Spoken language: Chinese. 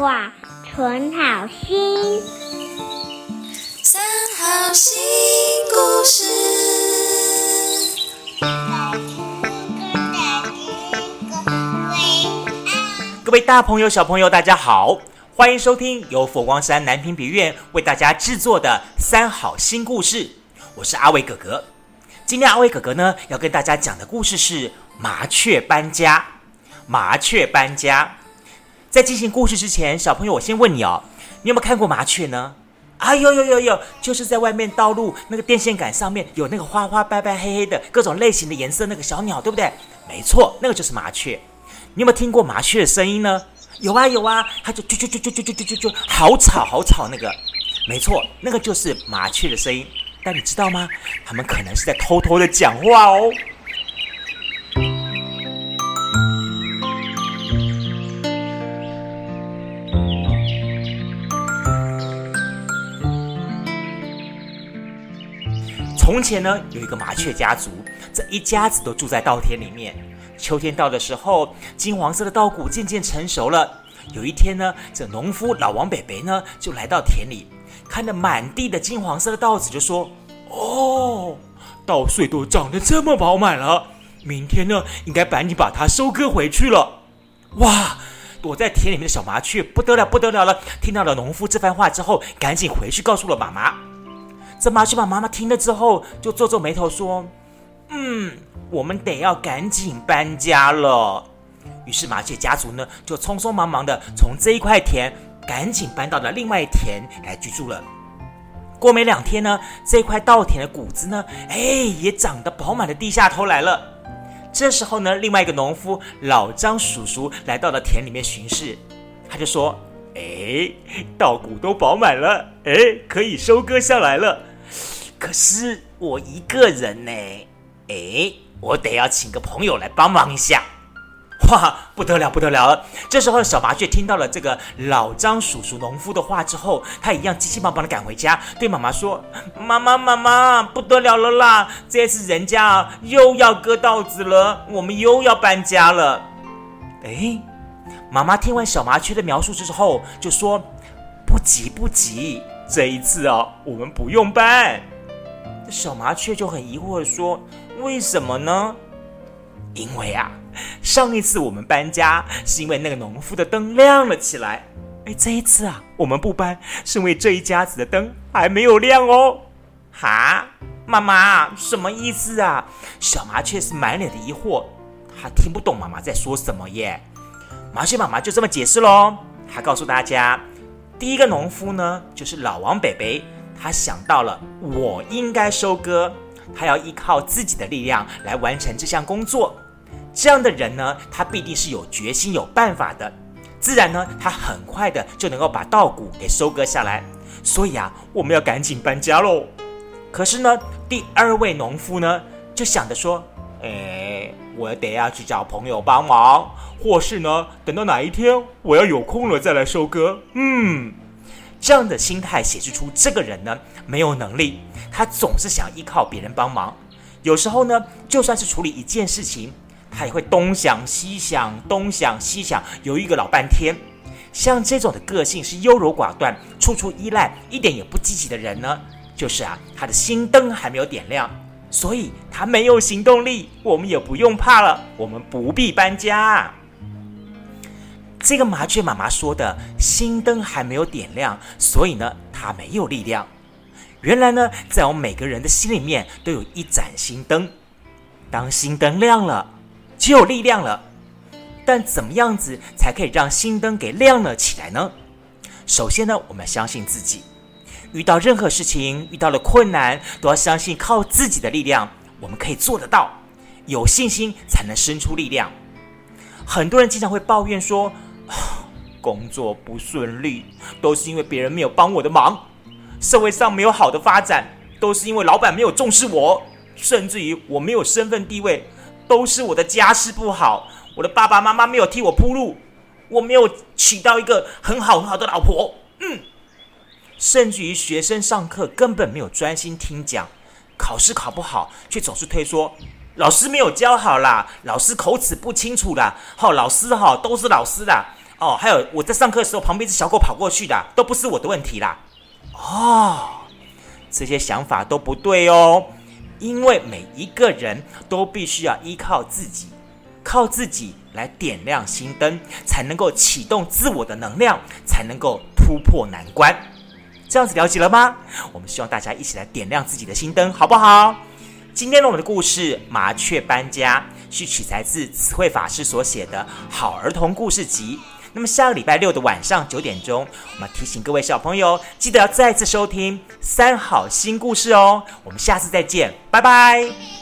画，存好心。三好新故事。各位大朋友、小朋友，大家好，欢迎收听由佛光山南屏别院为大家制作的《三好新故事》。我是阿伟哥哥。今天阿伟哥哥呢要跟大家讲的故事是麻雀搬家。麻雀搬家，在进行故事之前，小朋友，我先问你哦，你有没有看过麻雀呢？啊，有有有有，就是在外面道路那个电线杆上面有那个花花白白黑黑的各种类型的颜色那个小鸟，对不对？没错，那个就是麻雀。你有没有听过麻雀的声音呢？有啊有啊，它就啾啾啾啾啾啾啾啾啾，好吵好吵那个。没错，那个就是麻雀的声音。但你知道吗？它们可能是在偷偷的讲话哦。从前呢，有一个麻雀家族，这一家子都住在稻田里面。秋天到的时候，金黄色的稻谷渐渐成熟了。有一天呢，这农夫老王北北呢，就来到田里，看着满地的金黄色的稻子，就说：“哦，稻穗都长得这么饱满了，明天呢，应该赶紧把它收割回去了。”哇！躲在田里面的小麻雀不得了，不得了了！听到了农夫这番话之后，赶紧回去告诉了妈妈。这麻雀把妈妈听了之后，就皱皱眉头说：“嗯，我们得要赶紧搬家了。”于是麻雀家族呢，就匆匆忙忙的从这一块田赶紧搬到了另外一田来居住了。过没两天呢，这块稻田的谷子呢，哎，也长得饱满的低下头来了。这时候呢，另外一个农夫老张叔叔来到了田里面巡视，他就说：“哎，稻谷都饱满了，哎，可以收割下来了。”可是我一个人呢，哎，我得要请个朋友来帮忙一下。哇，不得了，不得了了！这时候小麻雀听到了这个老张叔叔农夫的话之后，他一样急急忙忙的赶回家，对妈妈说：“妈妈，妈妈，不得了了啦！这次人家又要割稻子了，我们又要搬家了。”哎，妈妈听完小麻雀的描述之后，就说：“不急，不急，这一次啊，我们不用搬。”小麻雀就很疑惑的说：“为什么呢？因为啊，上一次我们搬家是因为那个农夫的灯亮了起来，哎，这一次啊，我们不搬是因为这一家子的灯还没有亮哦。”哈，妈妈什么意思啊？小麻雀是满脸的疑惑，他听不懂妈妈在说什么耶。麻雀妈妈就这么解释喽，她告诉大家，第一个农夫呢，就是老王北北。他想到了，我应该收割，他要依靠自己的力量来完成这项工作。这样的人呢，他必定是有决心、有办法的。自然呢，他很快的就能够把稻谷给收割下来。所以啊，我们要赶紧搬家喽。可是呢，第二位农夫呢，就想着说：“哎，我得要去找朋友帮忙，或是呢，等到哪一天我要有空了再来收割。”嗯。这样的心态显示出这个人呢没有能力，他总是想依靠别人帮忙。有时候呢，就算是处理一件事情，他也会东想西想，东想西想，犹豫个老半天。像这种的个性是优柔寡断、处处依赖、一点也不积极的人呢，就是啊，他的心灯还没有点亮，所以他没有行动力。我们也不用怕了，我们不必搬家。这个麻雀妈妈说的心灯还没有点亮，所以呢，它没有力量。原来呢，在我们每个人的心里面都有一盏心灯，当心灯亮了，就有力量了。但怎么样子才可以让心灯给亮了起来呢？首先呢，我们要相信自己，遇到任何事情，遇到了困难，都要相信靠自己的力量，我们可以做得到。有信心才能生出力量。很多人经常会抱怨说。工作不顺利，都是因为别人没有帮我的忙；社会上没有好的发展，都是因为老板没有重视我；甚至于我没有身份地位，都是我的家世不好，我的爸爸妈妈没有替我铺路，我没有娶到一个很好很好的老婆。嗯，甚至于学生上课根本没有专心听讲，考试考不好，却总是推说老师没有教好啦，老师口齿不清楚啦，好，老师哈都是老师啦。哦，还有我在上课的时候，旁边一只小狗跑过去的，都不是我的问题啦。哦，这些想法都不对哦，因为每一个人都必须要依靠自己，靠自己来点亮心灯，才能够启动自我的能量，才能够突破难关。这样子了解了吗？我们希望大家一起来点亮自己的心灯，好不好？今天呢，我们的故事《麻雀搬家》是取材自词汇法师所写的好儿童故事集。那么下个礼拜六的晚上九点钟，我们提醒各位小朋友，记得要再次收听三好新故事哦。我们下次再见，拜拜。